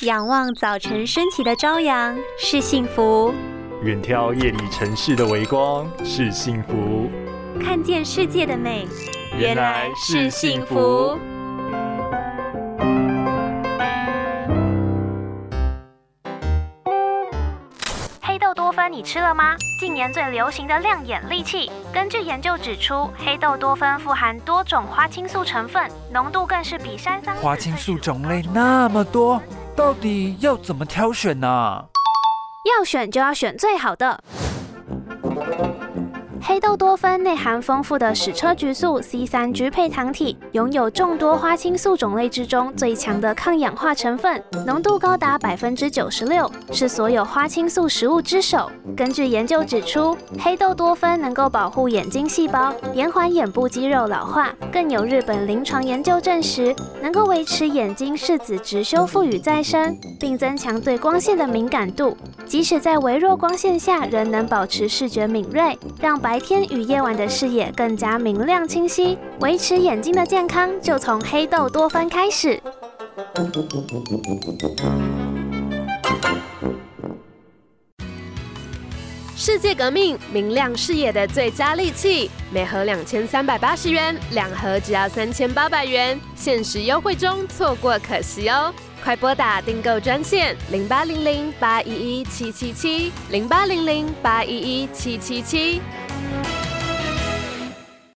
仰望早晨升起的朝阳是幸福，远眺夜里城市的微光是幸福，看见世界的美原来是幸福。黑豆多酚你吃了吗？近年最流行的亮眼利器。根据研究指出，黑豆多酚富含多种花青素成分，浓度更是比山桑。花青素种类那么多，到底要怎么挑选呢？要选就要选最好的。黑豆多酚内含丰富的矢车菊素 C 三 G 配糖体，拥有众多花青素种类之中最强的抗氧化成分，浓度高达百分之九十六，是所有花青素食物之首。根据研究指出，黑豆多酚能够保护眼睛细胞，延缓眼部肌肉老化，更有日本临床研究证实，能够维持眼睛视子值修复与再生，并增强对光线的敏感度，即使在微弱光线下，仍能保持视觉敏锐，让白白天与夜晚的视野更加明亮清晰。维持眼睛的健康，就从黑豆多酚开始。世界革命，明亮视野的最佳利器，每盒两千三百八十元，两盒只要三千八百元，限时优惠中，错过可惜哦！快拨打订购专线零八零零八一一七七七零八零零八一一七七七。